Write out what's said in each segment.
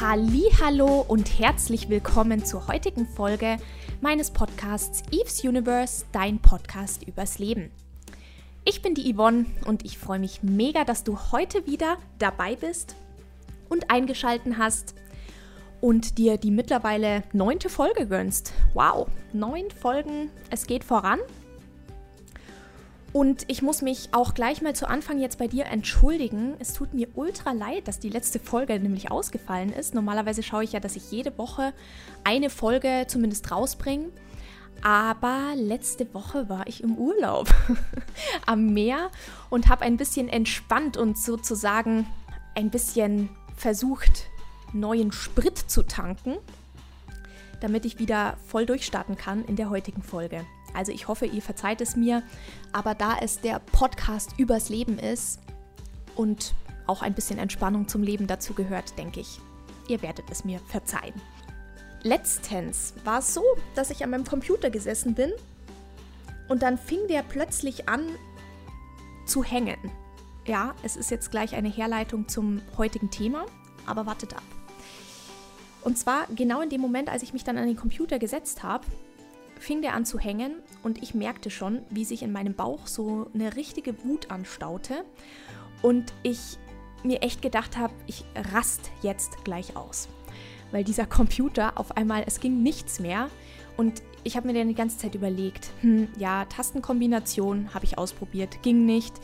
Hallo und herzlich willkommen zur heutigen Folge meines Podcasts Eve's Universe, dein Podcast übers Leben. Ich bin die Yvonne und ich freue mich mega, dass du heute wieder dabei bist und eingeschalten hast und dir die mittlerweile neunte Folge gönnst. Wow, neun Folgen, es geht voran und ich muss mich auch gleich mal zu Anfang jetzt bei dir entschuldigen. Es tut mir ultra leid, dass die letzte Folge nämlich ausgefallen ist. Normalerweise schaue ich ja, dass ich jede Woche eine Folge zumindest rausbringe. Aber letzte Woche war ich im Urlaub am Meer und habe ein bisschen entspannt und sozusagen ein bisschen versucht, neuen Sprit zu tanken, damit ich wieder voll durchstarten kann in der heutigen Folge. Also ich hoffe, ihr verzeiht es mir, aber da es der Podcast übers Leben ist und auch ein bisschen Entspannung zum Leben dazu gehört, denke ich, ihr werdet es mir verzeihen. Letztens war es so, dass ich an meinem Computer gesessen bin und dann fing der plötzlich an zu hängen. Ja, es ist jetzt gleich eine Herleitung zum heutigen Thema, aber wartet ab. Und zwar genau in dem Moment, als ich mich dann an den Computer gesetzt habe, fing der an zu hängen und ich merkte schon, wie sich in meinem Bauch so eine richtige Wut anstaute und ich mir echt gedacht habe, ich rast jetzt gleich aus. Weil dieser Computer auf einmal, es ging nichts mehr und ich habe mir dann die ganze Zeit überlegt, hm, ja, Tastenkombination habe ich ausprobiert, ging nicht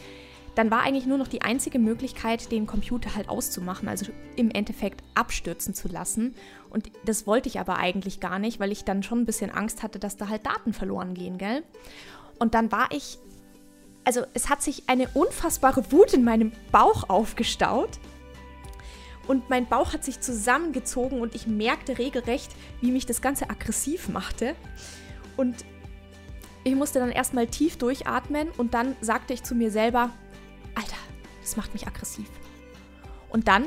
dann war eigentlich nur noch die einzige Möglichkeit, den Computer halt auszumachen, also im Endeffekt abstürzen zu lassen. Und das wollte ich aber eigentlich gar nicht, weil ich dann schon ein bisschen Angst hatte, dass da halt Daten verloren gehen, gell? Und dann war ich, also es hat sich eine unfassbare Wut in meinem Bauch aufgestaut. Und mein Bauch hat sich zusammengezogen und ich merkte regelrecht, wie mich das Ganze aggressiv machte. Und ich musste dann erstmal tief durchatmen und dann sagte ich zu mir selber, Alter, das macht mich aggressiv. Und dann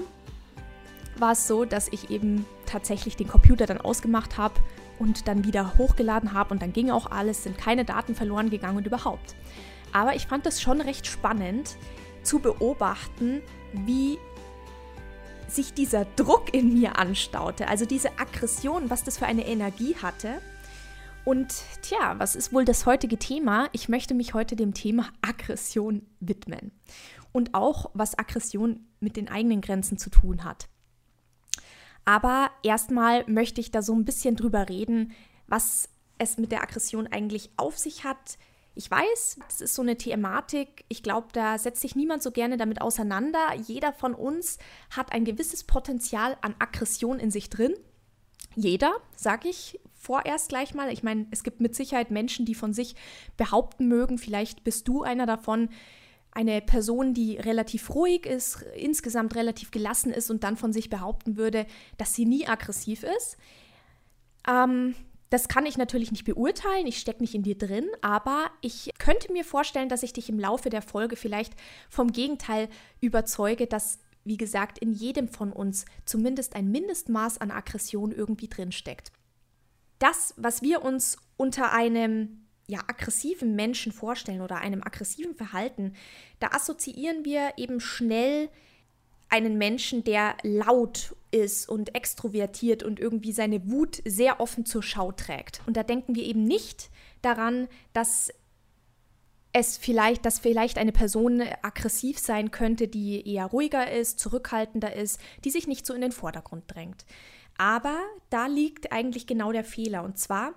war es so, dass ich eben tatsächlich den Computer dann ausgemacht habe und dann wieder hochgeladen habe und dann ging auch alles, sind keine Daten verloren gegangen und überhaupt. Aber ich fand es schon recht spannend zu beobachten, wie sich dieser Druck in mir anstaute, also diese Aggression, was das für eine Energie hatte. Und tja, was ist wohl das heutige Thema? Ich möchte mich heute dem Thema Aggression widmen und auch, was Aggression mit den eigenen Grenzen zu tun hat. Aber erstmal möchte ich da so ein bisschen drüber reden, was es mit der Aggression eigentlich auf sich hat. Ich weiß, das ist so eine Thematik. Ich glaube, da setzt sich niemand so gerne damit auseinander. Jeder von uns hat ein gewisses Potenzial an Aggression in sich drin. Jeder, sage ich vorerst gleich mal. Ich meine, es gibt mit Sicherheit Menschen, die von sich behaupten mögen, vielleicht bist du einer davon, eine Person, die relativ ruhig ist, insgesamt relativ gelassen ist und dann von sich behaupten würde, dass sie nie aggressiv ist. Ähm, das kann ich natürlich nicht beurteilen, ich stecke nicht in dir drin, aber ich könnte mir vorstellen, dass ich dich im Laufe der Folge vielleicht vom Gegenteil überzeuge, dass, wie gesagt, in jedem von uns zumindest ein Mindestmaß an Aggression irgendwie drinsteckt. Das, was wir uns unter einem ja, aggressiven Menschen vorstellen oder einem aggressiven Verhalten, da assoziieren wir eben schnell einen Menschen, der laut ist und extrovertiert und irgendwie seine Wut sehr offen zur Schau trägt. Und da denken wir eben nicht daran, dass es vielleicht, dass vielleicht eine Person aggressiv sein könnte, die eher ruhiger ist, zurückhaltender ist, die sich nicht so in den Vordergrund drängt. Aber da liegt eigentlich genau der Fehler. Und zwar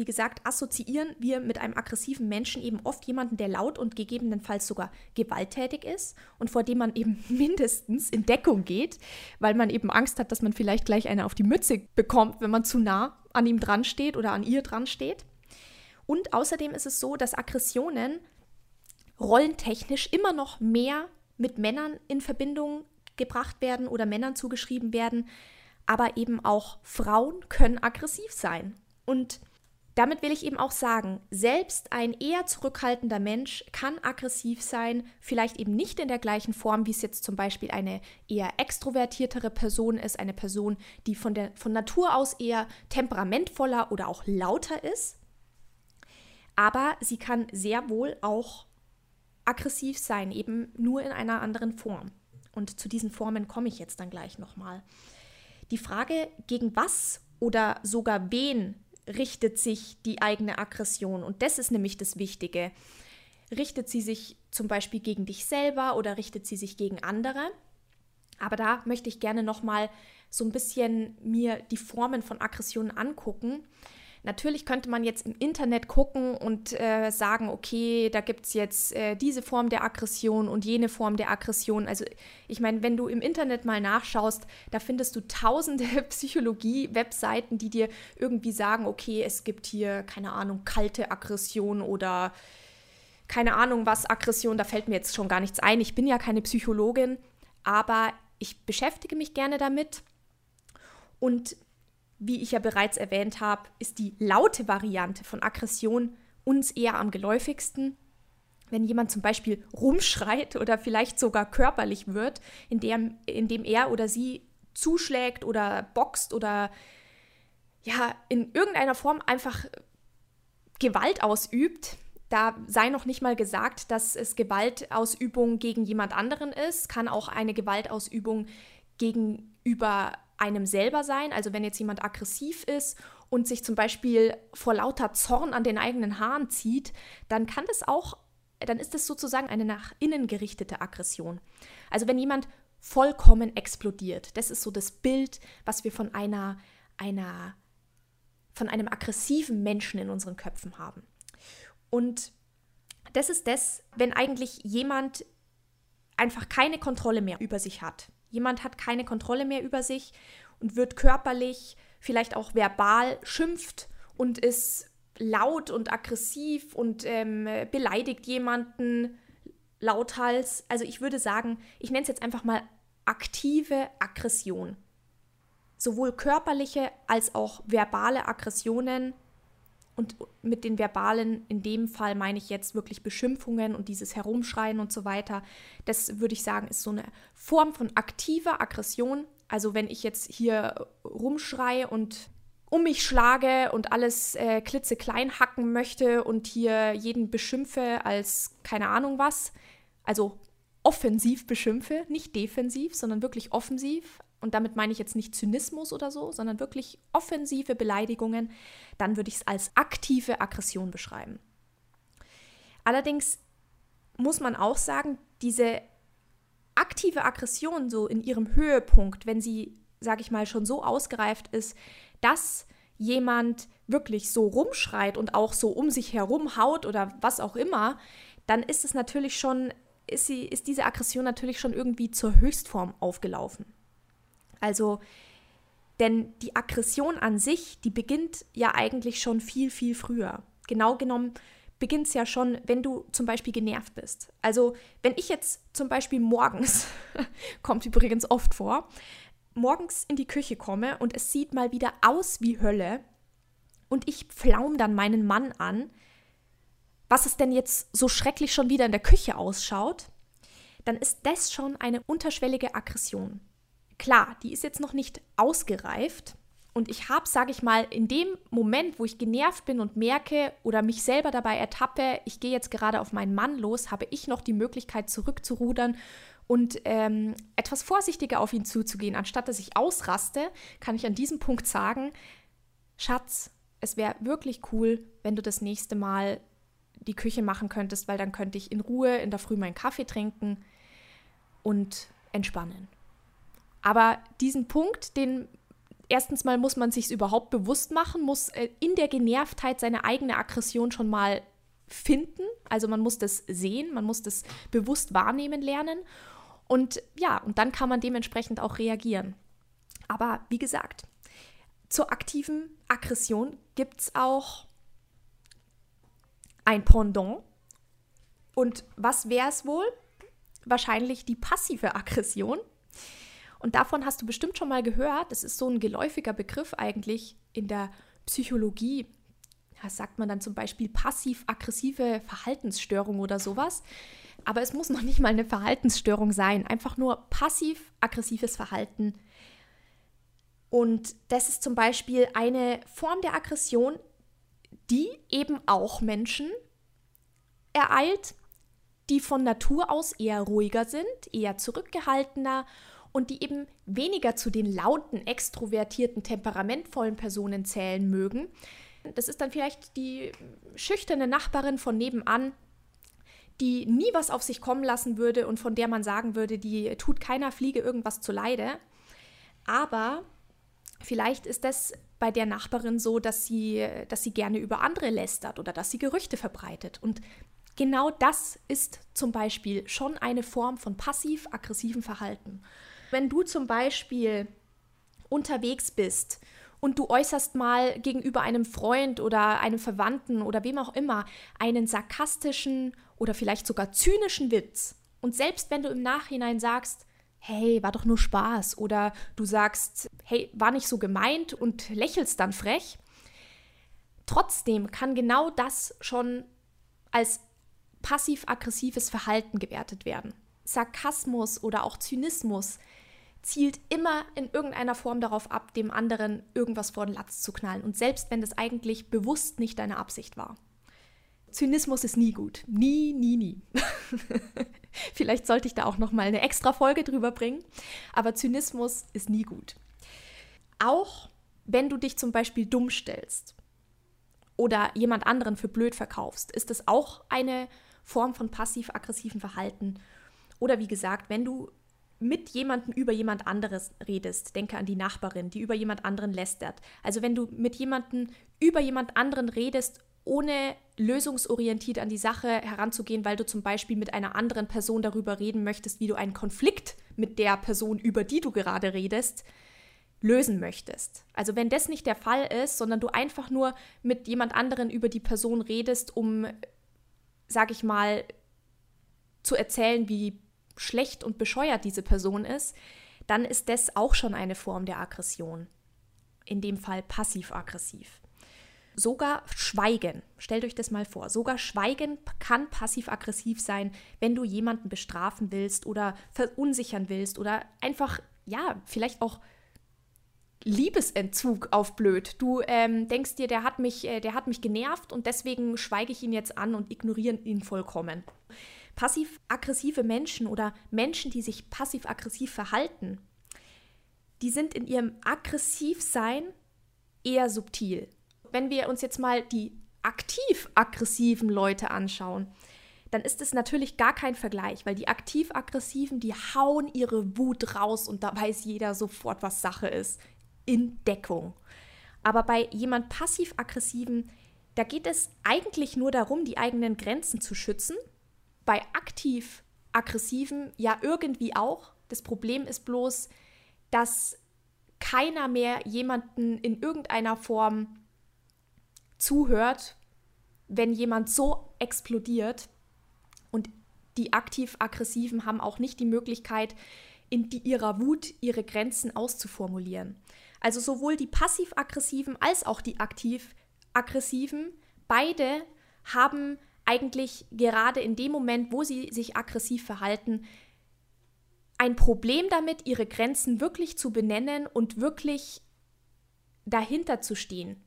wie gesagt, assoziieren wir mit einem aggressiven Menschen eben oft jemanden, der laut und gegebenenfalls sogar gewalttätig ist und vor dem man eben mindestens in Deckung geht, weil man eben Angst hat, dass man vielleicht gleich eine auf die Mütze bekommt, wenn man zu nah an ihm dran steht oder an ihr dran steht. Und außerdem ist es so, dass Aggressionen rollentechnisch immer noch mehr mit Männern in Verbindung gebracht werden oder Männern zugeschrieben werden, aber eben auch Frauen können aggressiv sein. Und damit will ich eben auch sagen, selbst ein eher zurückhaltender Mensch kann aggressiv sein, vielleicht eben nicht in der gleichen Form, wie es jetzt zum Beispiel eine eher extrovertiertere Person ist, eine Person, die von, der, von Natur aus eher temperamentvoller oder auch lauter ist. Aber sie kann sehr wohl auch aggressiv sein, eben nur in einer anderen Form. Und zu diesen Formen komme ich jetzt dann gleich nochmal. Die Frage, gegen was oder sogar wen richtet sich die eigene Aggression? Und das ist nämlich das Wichtige. Richtet sie sich zum Beispiel gegen dich selber oder richtet sie sich gegen andere? Aber da möchte ich gerne nochmal so ein bisschen mir die Formen von Aggressionen angucken. Natürlich könnte man jetzt im Internet gucken und äh, sagen, okay, da gibt es jetzt äh, diese Form der Aggression und jene Form der Aggression. Also ich meine, wenn du im Internet mal nachschaust, da findest du tausende Psychologie-Webseiten, die dir irgendwie sagen, okay, es gibt hier, keine Ahnung, kalte Aggression oder keine Ahnung was, Aggression, da fällt mir jetzt schon gar nichts ein. Ich bin ja keine Psychologin, aber ich beschäftige mich gerne damit. Und wie ich ja bereits erwähnt habe, ist die laute Variante von Aggression uns eher am geläufigsten. Wenn jemand zum Beispiel rumschreit oder vielleicht sogar körperlich wird, indem, indem er oder sie zuschlägt oder boxt oder ja, in irgendeiner Form einfach Gewalt ausübt, da sei noch nicht mal gesagt, dass es Gewaltausübung gegen jemand anderen ist, kann auch eine Gewaltausübung gegenüber einem selber sein. Also wenn jetzt jemand aggressiv ist und sich zum Beispiel vor lauter Zorn an den eigenen Haaren zieht, dann kann das auch, dann ist das sozusagen eine nach innen gerichtete Aggression. Also wenn jemand vollkommen explodiert, das ist so das Bild, was wir von einer, einer, von einem aggressiven Menschen in unseren Köpfen haben. Und das ist das, wenn eigentlich jemand einfach keine Kontrolle mehr über sich hat. Jemand hat keine Kontrolle mehr über sich und wird körperlich, vielleicht auch verbal schimpft und ist laut und aggressiv und ähm, beleidigt jemanden lauthals. Also ich würde sagen, ich nenne es jetzt einfach mal aktive Aggression. Sowohl körperliche als auch verbale Aggressionen und mit den verbalen, in dem Fall meine ich jetzt wirklich Beschimpfungen und dieses Herumschreien und so weiter. Das würde ich sagen, ist so eine Form von aktiver Aggression. Also wenn ich jetzt hier rumschreie und um mich schlage und alles äh, klitzeklein hacken möchte und hier jeden beschimpfe als keine Ahnung was, also offensiv beschimpfe, nicht defensiv, sondern wirklich offensiv, und damit meine ich jetzt nicht Zynismus oder so, sondern wirklich offensive Beleidigungen, dann würde ich es als aktive Aggression beschreiben. Allerdings muss man auch sagen, diese aktive Aggression so in ihrem Höhepunkt, wenn sie, sage ich mal, schon so ausgereift ist, dass jemand wirklich so rumschreit und auch so um sich herum haut oder was auch immer, dann ist es natürlich schon, ist, sie, ist diese Aggression natürlich schon irgendwie zur Höchstform aufgelaufen. Also, denn die Aggression an sich, die beginnt ja eigentlich schon viel, viel früher. Genau genommen beginnt es ja schon, wenn du zum Beispiel genervt bist. Also, wenn ich jetzt zum Beispiel morgens, kommt übrigens oft vor, morgens in die Küche komme und es sieht mal wieder aus wie Hölle und ich pflaum dann meinen Mann an, was es denn jetzt so schrecklich schon wieder in der Küche ausschaut, dann ist das schon eine unterschwellige Aggression. Klar, die ist jetzt noch nicht ausgereift. Und ich habe, sage ich mal, in dem Moment, wo ich genervt bin und merke oder mich selber dabei ertappe, ich gehe jetzt gerade auf meinen Mann los, habe ich noch die Möglichkeit zurückzurudern und ähm, etwas vorsichtiger auf ihn zuzugehen. Anstatt dass ich ausraste, kann ich an diesem Punkt sagen, Schatz, es wäre wirklich cool, wenn du das nächste Mal die Küche machen könntest, weil dann könnte ich in Ruhe in der Früh meinen Kaffee trinken und entspannen. Aber diesen Punkt, den erstens mal muss man sich überhaupt bewusst machen, muss äh, in der Genervtheit seine eigene Aggression schon mal finden. Also man muss das sehen, man muss das bewusst wahrnehmen lernen. Und ja, und dann kann man dementsprechend auch reagieren. Aber wie gesagt, zur aktiven Aggression gibt es auch ein Pendant. Und was wäre es wohl? Wahrscheinlich die passive Aggression. Und davon hast du bestimmt schon mal gehört. Das ist so ein geläufiger Begriff eigentlich in der Psychologie. Da sagt man dann zum Beispiel passiv-aggressive Verhaltensstörung oder sowas. Aber es muss noch nicht mal eine Verhaltensstörung sein. Einfach nur passiv-aggressives Verhalten. Und das ist zum Beispiel eine Form der Aggression, die eben auch Menschen ereilt, die von Natur aus eher ruhiger sind, eher zurückgehaltener und die eben weniger zu den lauten, extrovertierten, temperamentvollen Personen zählen mögen. Das ist dann vielleicht die schüchterne Nachbarin von nebenan, die nie was auf sich kommen lassen würde und von der man sagen würde, die tut keiner Fliege irgendwas zu Leide. Aber vielleicht ist das bei der Nachbarin so, dass sie, dass sie gerne über andere lästert oder dass sie Gerüchte verbreitet. Und genau das ist zum Beispiel schon eine Form von passiv-aggressivem Verhalten. Wenn du zum Beispiel unterwegs bist und du äußerst mal gegenüber einem Freund oder einem Verwandten oder wem auch immer einen sarkastischen oder vielleicht sogar zynischen Witz. Und selbst wenn du im Nachhinein sagst, hey, war doch nur Spaß oder du sagst, hey, war nicht so gemeint und lächelst dann frech, trotzdem kann genau das schon als passiv-aggressives Verhalten gewertet werden. Sarkasmus oder auch Zynismus zielt immer in irgendeiner Form darauf ab, dem anderen irgendwas vor den Latz zu knallen. Und selbst wenn das eigentlich bewusst nicht deine Absicht war. Zynismus ist nie gut. Nie, nie, nie. Vielleicht sollte ich da auch noch mal eine extra Folge drüber bringen. Aber Zynismus ist nie gut. Auch wenn du dich zum Beispiel dumm stellst oder jemand anderen für blöd verkaufst, ist das auch eine Form von passiv-aggressiven Verhalten. Oder wie gesagt, wenn du mit jemandem über jemand anderes redest, denke an die Nachbarin, die über jemand anderen lästert. Also wenn du mit jemandem über jemand anderen redest, ohne lösungsorientiert an die Sache heranzugehen, weil du zum Beispiel mit einer anderen Person darüber reden möchtest, wie du einen Konflikt mit der Person, über die du gerade redest, lösen möchtest. Also wenn das nicht der Fall ist, sondern du einfach nur mit jemand anderen über die Person redest, um, sag ich mal, zu erzählen, wie schlecht und bescheuert diese Person ist, dann ist das auch schon eine Form der Aggression. In dem Fall passiv-aggressiv. Sogar Schweigen, stellt euch das mal vor, sogar Schweigen kann passiv-aggressiv sein, wenn du jemanden bestrafen willst oder verunsichern willst oder einfach, ja, vielleicht auch Liebesentzug auf blöd. Du ähm, denkst dir, der hat, mich, äh, der hat mich genervt und deswegen schweige ich ihn jetzt an und ignoriere ihn vollkommen. Passiv-aggressive Menschen oder Menschen, die sich passiv-aggressiv verhalten, die sind in ihrem Aggressivsein eher subtil. Wenn wir uns jetzt mal die aktiv-aggressiven Leute anschauen, dann ist es natürlich gar kein Vergleich, weil die aktiv-aggressiven, die hauen ihre Wut raus und da weiß jeder sofort, was Sache ist. In Deckung. Aber bei jemand passiv-aggressiven, da geht es eigentlich nur darum, die eigenen Grenzen zu schützen bei aktiv aggressiven ja irgendwie auch. Das Problem ist bloß, dass keiner mehr jemanden in irgendeiner Form zuhört, wenn jemand so explodiert. Und die aktiv-aggressiven haben auch nicht die Möglichkeit, in die, ihrer Wut ihre Grenzen auszuformulieren. Also sowohl die passiv-aggressiven als auch die aktiv-aggressiven, beide haben eigentlich gerade in dem Moment, wo sie sich aggressiv verhalten, ein Problem damit, ihre Grenzen wirklich zu benennen und wirklich dahinter zu stehen.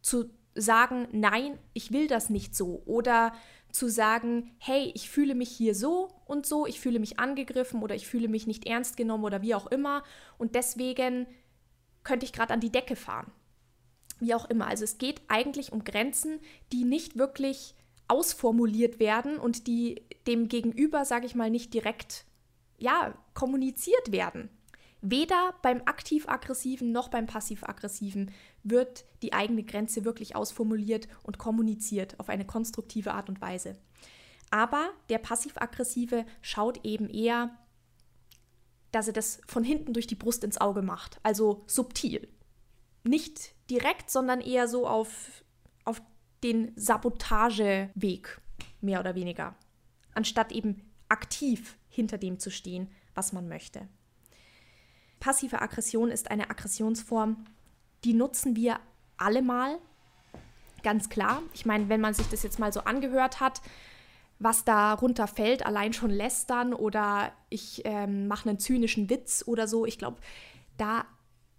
Zu sagen, nein, ich will das nicht so. Oder zu sagen, hey, ich fühle mich hier so und so, ich fühle mich angegriffen oder ich fühle mich nicht ernst genommen oder wie auch immer. Und deswegen könnte ich gerade an die Decke fahren. Wie auch immer. Also es geht eigentlich um Grenzen, die nicht wirklich ausformuliert werden und die dem Gegenüber, sage ich mal, nicht direkt ja, kommuniziert werden. Weder beim aktiv-aggressiven noch beim passiv-aggressiven wird die eigene Grenze wirklich ausformuliert und kommuniziert auf eine konstruktive Art und Weise. Aber der passiv-aggressive schaut eben eher, dass er das von hinten durch die Brust ins Auge macht, also subtil. Nicht direkt, sondern eher so auf, auf den Sabotageweg, mehr oder weniger, anstatt eben aktiv hinter dem zu stehen, was man möchte. Passive Aggression ist eine Aggressionsform, die nutzen wir alle mal, ganz klar. Ich meine, wenn man sich das jetzt mal so angehört hat, was darunter fällt, allein schon lästern oder ich ähm, mache einen zynischen Witz oder so, ich glaube, da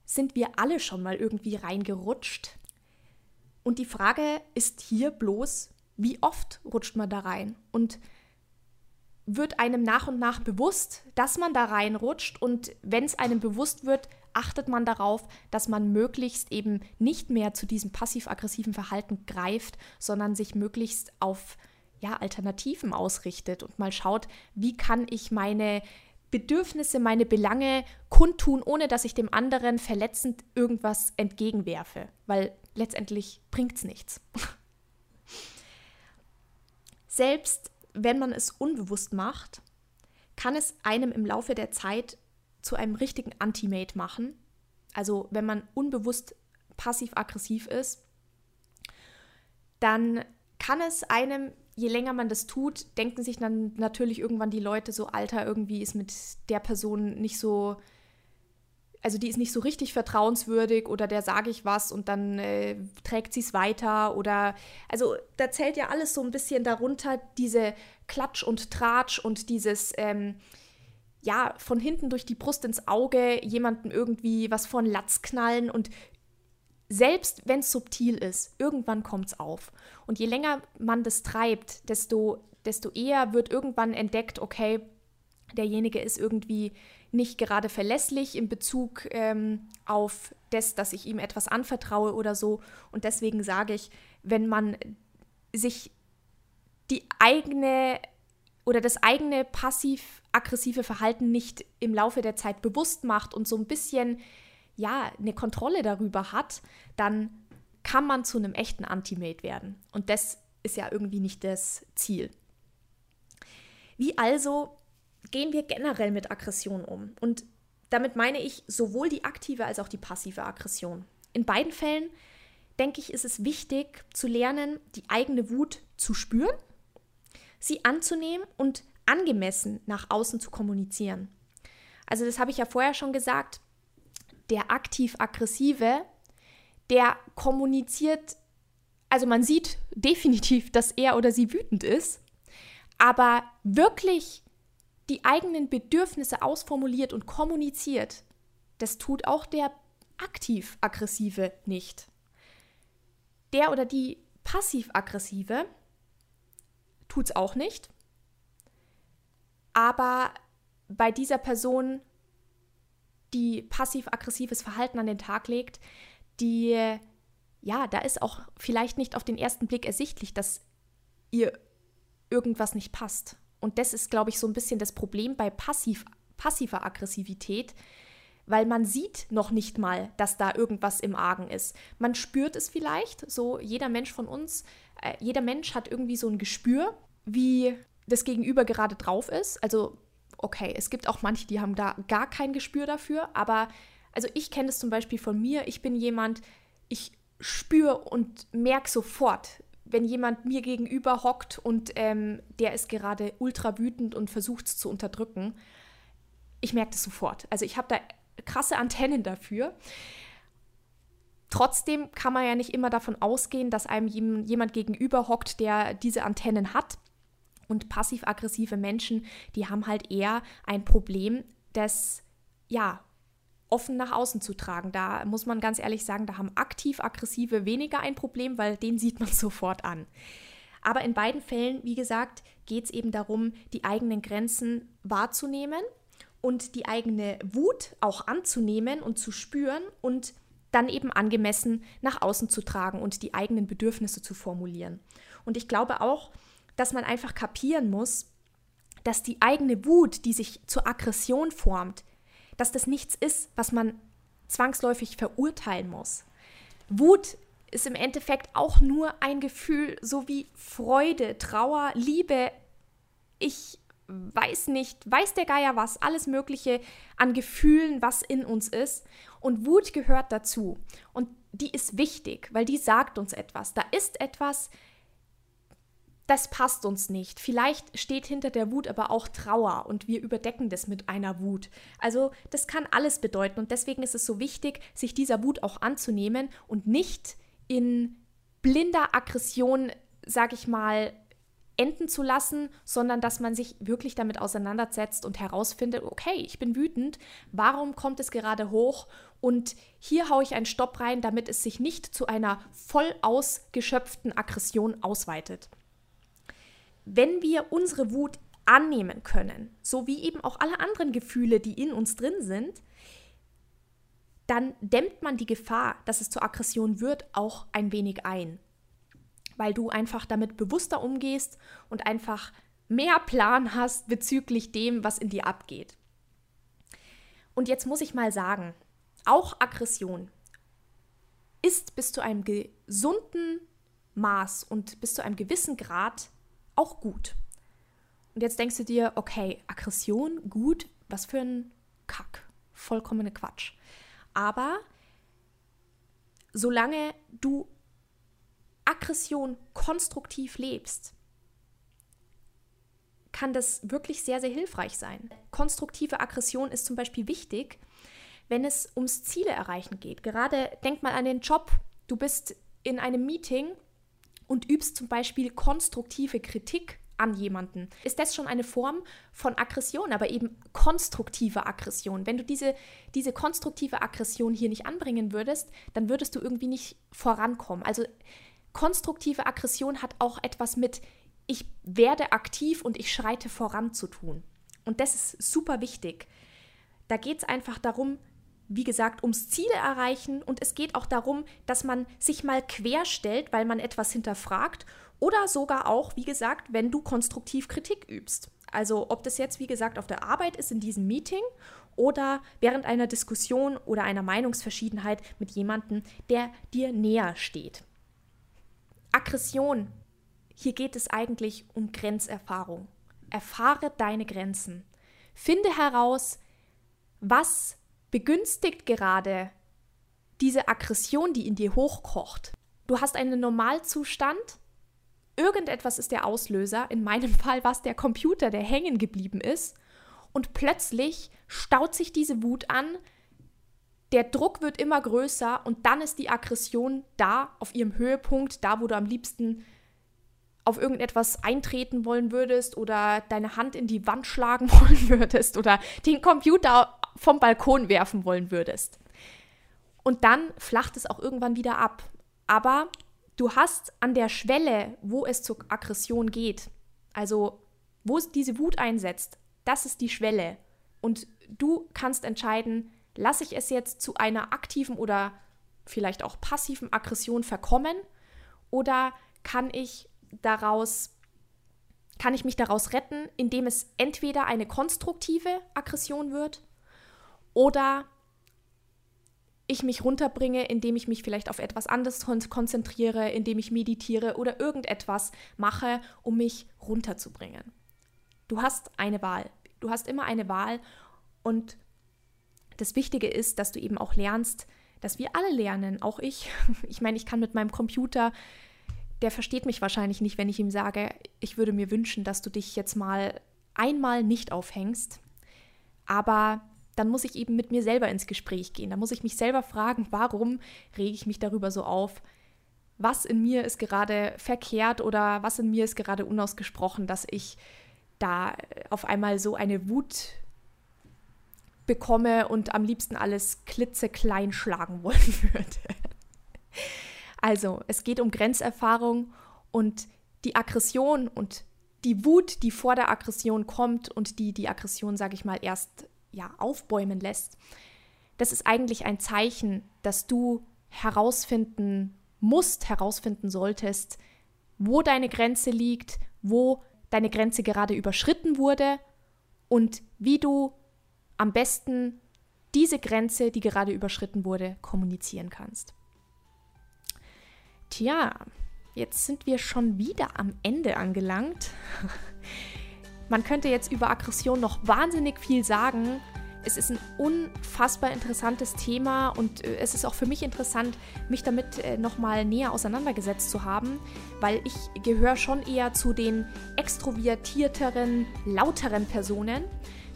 sind wir alle schon mal irgendwie reingerutscht. Und die Frage ist hier bloß, wie oft rutscht man da rein? Und wird einem nach und nach bewusst, dass man da reinrutscht und wenn es einem bewusst wird, achtet man darauf, dass man möglichst eben nicht mehr zu diesem passiv-aggressiven Verhalten greift, sondern sich möglichst auf ja, Alternativen ausrichtet und mal schaut, wie kann ich meine Bedürfnisse, meine Belange kundtun, ohne dass ich dem anderen verletzend irgendwas entgegenwerfe, weil letztendlich bringt es nichts. Selbst wenn man es unbewusst macht, kann es einem im Laufe der Zeit zu einem richtigen Anti-Mate machen. Also wenn man unbewusst passiv-aggressiv ist, dann kann es einem, je länger man das tut, denken sich dann natürlich irgendwann die Leute so, Alter, irgendwie ist mit der Person nicht so, also die ist nicht so richtig vertrauenswürdig oder der sage ich was und dann äh, trägt sie es weiter oder, also da zählt ja alles so ein bisschen darunter, diese Klatsch und Tratsch und dieses, ähm, ja, von hinten durch die Brust ins Auge jemanden irgendwie was von Latz knallen und selbst wenn es subtil ist, irgendwann kommt es auf. Und je länger man das treibt, desto, desto eher wird irgendwann entdeckt, okay, derjenige ist irgendwie nicht gerade verlässlich in Bezug ähm, auf das, dass ich ihm etwas anvertraue oder so. Und deswegen sage ich, wenn man sich die eigene oder das eigene passiv-aggressive Verhalten nicht im Laufe der Zeit bewusst macht und so ein bisschen ja eine Kontrolle darüber hat, dann kann man zu einem echten Anti-Mate werden. Und das ist ja irgendwie nicht das Ziel. Wie also gehen wir generell mit Aggression um? Und damit meine ich sowohl die aktive als auch die passive Aggression. In beiden Fällen denke ich, ist es wichtig zu lernen, die eigene Wut zu spüren sie anzunehmen und angemessen nach außen zu kommunizieren. Also das habe ich ja vorher schon gesagt, der aktiv-aggressive, der kommuniziert, also man sieht definitiv, dass er oder sie wütend ist, aber wirklich die eigenen Bedürfnisse ausformuliert und kommuniziert, das tut auch der aktiv-aggressive nicht. Der oder die passiv-aggressive, tut es auch nicht. Aber bei dieser Person, die passiv-aggressives Verhalten an den Tag legt, die, ja, da ist auch vielleicht nicht auf den ersten Blick ersichtlich, dass ihr irgendwas nicht passt. Und das ist, glaube ich, so ein bisschen das Problem bei passiv, passiver Aggressivität, weil man sieht noch nicht mal, dass da irgendwas im Argen ist. Man spürt es vielleicht, so jeder Mensch von uns, äh, jeder Mensch hat irgendwie so ein Gespür, wie das Gegenüber gerade drauf ist. Also, okay, es gibt auch manche, die haben da gar kein Gespür dafür, aber also ich kenne das zum Beispiel von mir. Ich bin jemand, ich spüre und merke sofort, wenn jemand mir gegenüber hockt und ähm, der ist gerade ultra wütend und versucht es zu unterdrücken. Ich merke das sofort. Also ich habe da krasse Antennen dafür. Trotzdem kann man ja nicht immer davon ausgehen, dass einem jemand gegenüber hockt, der diese Antennen hat. Und passiv-aggressive Menschen, die haben halt eher ein Problem, das ja offen nach außen zu tragen. Da muss man ganz ehrlich sagen, da haben aktiv-aggressive weniger ein Problem, weil den sieht man sofort an. Aber in beiden Fällen, wie gesagt, geht es eben darum, die eigenen Grenzen wahrzunehmen und die eigene Wut auch anzunehmen und zu spüren und dann eben angemessen nach außen zu tragen und die eigenen Bedürfnisse zu formulieren. Und ich glaube auch, dass man einfach kapieren muss, dass die eigene Wut, die sich zur Aggression formt, dass das nichts ist, was man zwangsläufig verurteilen muss. Wut ist im Endeffekt auch nur ein Gefühl, so wie Freude, Trauer, Liebe. Ich weiß nicht, weiß der Geier was, alles Mögliche an Gefühlen, was in uns ist. Und Wut gehört dazu. Und die ist wichtig, weil die sagt uns etwas. Da ist etwas, das passt uns nicht. Vielleicht steht hinter der Wut aber auch Trauer und wir überdecken das mit einer Wut. Also das kann alles bedeuten und deswegen ist es so wichtig, sich dieser Wut auch anzunehmen und nicht in blinder Aggression, sag ich mal, enden zu lassen, sondern dass man sich wirklich damit auseinandersetzt und herausfindet, okay, ich bin wütend, warum kommt es gerade hoch? Und hier haue ich einen Stopp rein, damit es sich nicht zu einer voll ausgeschöpften Aggression ausweitet. Wenn wir unsere Wut annehmen können, so wie eben auch alle anderen Gefühle, die in uns drin sind, dann dämmt man die Gefahr, dass es zur Aggression wird, auch ein wenig ein. Weil du einfach damit bewusster umgehst und einfach mehr Plan hast bezüglich dem, was in dir abgeht. Und jetzt muss ich mal sagen, auch Aggression ist bis zu einem gesunden Maß und bis zu einem gewissen Grad auch gut. Und jetzt denkst du dir, okay, Aggression, gut, was für ein Kack. Vollkommene Quatsch. Aber solange du Aggression konstruktiv lebst, kann das wirklich sehr, sehr hilfreich sein. Konstruktive Aggression ist zum Beispiel wichtig, wenn es ums Ziele erreichen geht. Gerade denk mal an den Job. Du bist in einem Meeting und übst zum Beispiel konstruktive Kritik an jemanden. Ist das schon eine Form von Aggression, aber eben konstruktive Aggression? Wenn du diese, diese konstruktive Aggression hier nicht anbringen würdest, dann würdest du irgendwie nicht vorankommen. Also konstruktive Aggression hat auch etwas mit ich werde aktiv und ich schreite voran zu tun. Und das ist super wichtig. Da geht es einfach darum, wie gesagt, ums Ziele erreichen und es geht auch darum, dass man sich mal querstellt, weil man etwas hinterfragt oder sogar auch, wie gesagt, wenn du konstruktiv Kritik übst. Also ob das jetzt, wie gesagt, auf der Arbeit ist in diesem Meeting oder während einer Diskussion oder einer Meinungsverschiedenheit mit jemandem, der dir näher steht. Aggression hier geht es eigentlich um Grenzerfahrung. Erfahre deine Grenzen. Finde heraus, was begünstigt gerade diese Aggression, die in dir hochkocht. Du hast einen Normalzustand, irgendetwas ist der Auslöser, in meinem Fall war es der Computer, der hängen geblieben ist, und plötzlich staut sich diese Wut an, der Druck wird immer größer und dann ist die Aggression da auf ihrem Höhepunkt, da wo du am liebsten auf irgendetwas eintreten wollen würdest oder deine Hand in die Wand schlagen wollen würdest oder den Computer vom Balkon werfen wollen würdest. Und dann flacht es auch irgendwann wieder ab. Aber du hast an der Schwelle, wo es zur Aggression geht, also wo es diese Wut einsetzt, das ist die Schwelle. Und du kannst entscheiden, lasse ich es jetzt zu einer aktiven oder vielleicht auch passiven Aggression verkommen oder kann ich daraus kann ich mich daraus retten, indem es entweder eine konstruktive Aggression wird oder ich mich runterbringe, indem ich mich vielleicht auf etwas anderes konzentriere, indem ich meditiere oder irgendetwas mache, um mich runterzubringen. Du hast eine Wahl. Du hast immer eine Wahl und das Wichtige ist, dass du eben auch lernst, dass wir alle lernen, auch ich. Ich meine, ich kann mit meinem Computer der versteht mich wahrscheinlich nicht, wenn ich ihm sage, ich würde mir wünschen, dass du dich jetzt mal einmal nicht aufhängst. Aber dann muss ich eben mit mir selber ins Gespräch gehen. Da muss ich mich selber fragen, warum rege ich mich darüber so auf? Was in mir ist gerade verkehrt oder was in mir ist gerade unausgesprochen, dass ich da auf einmal so eine Wut bekomme und am liebsten alles klitzeklein schlagen wollen würde. Also, es geht um Grenzerfahrung und die Aggression und die Wut, die vor der Aggression kommt und die die Aggression, sage ich mal, erst ja aufbäumen lässt. Das ist eigentlich ein Zeichen, dass du herausfinden musst, herausfinden solltest, wo deine Grenze liegt, wo deine Grenze gerade überschritten wurde und wie du am besten diese Grenze, die gerade überschritten wurde, kommunizieren kannst. Tja, jetzt sind wir schon wieder am Ende angelangt. Man könnte jetzt über Aggression noch wahnsinnig viel sagen. Es ist ein unfassbar interessantes Thema und äh, es ist auch für mich interessant, mich damit äh, nochmal näher auseinandergesetzt zu haben, weil ich gehöre schon eher zu den extrovertierteren, lauteren Personen.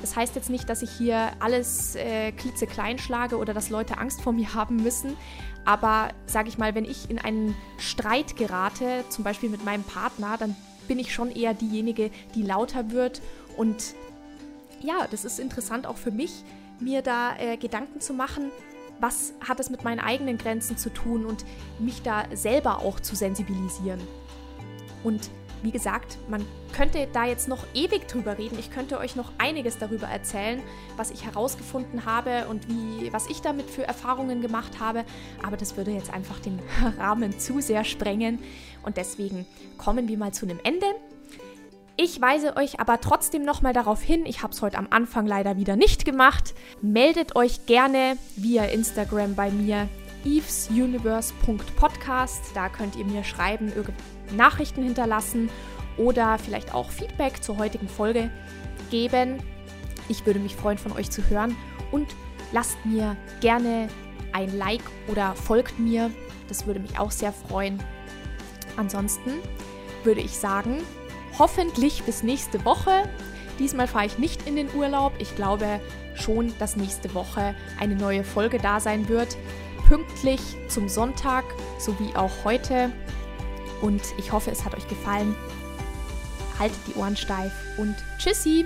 Das heißt jetzt nicht, dass ich hier alles äh, klitzeklein schlage oder dass Leute Angst vor mir haben müssen. Aber sage ich mal, wenn ich in einen Streit gerate, zum Beispiel mit meinem Partner, dann bin ich schon eher diejenige, die lauter wird. Und ja, das ist interessant auch für mich, mir da äh, Gedanken zu machen, was hat es mit meinen eigenen Grenzen zu tun und mich da selber auch zu sensibilisieren. Und wie gesagt, man könnte da jetzt noch ewig drüber reden. Ich könnte euch noch einiges darüber erzählen, was ich herausgefunden habe und wie, was ich damit für Erfahrungen gemacht habe. Aber das würde jetzt einfach den Rahmen zu sehr sprengen. Und deswegen kommen wir mal zu einem Ende. Ich weise euch aber trotzdem nochmal darauf hin, ich habe es heute am Anfang leider wieder nicht gemacht. Meldet euch gerne via Instagram bei mir evesuniverse.podcast. Da könnt ihr mir schreiben, Nachrichten hinterlassen oder vielleicht auch Feedback zur heutigen Folge geben. Ich würde mich freuen, von euch zu hören und lasst mir gerne ein Like oder folgt mir. Das würde mich auch sehr freuen. Ansonsten würde ich sagen, hoffentlich bis nächste Woche. Diesmal fahre ich nicht in den Urlaub. Ich glaube schon, dass nächste Woche eine neue Folge da sein wird. Pünktlich zum Sonntag, sowie auch heute. Und ich hoffe, es hat euch gefallen. Haltet die Ohren steif und tschüssi!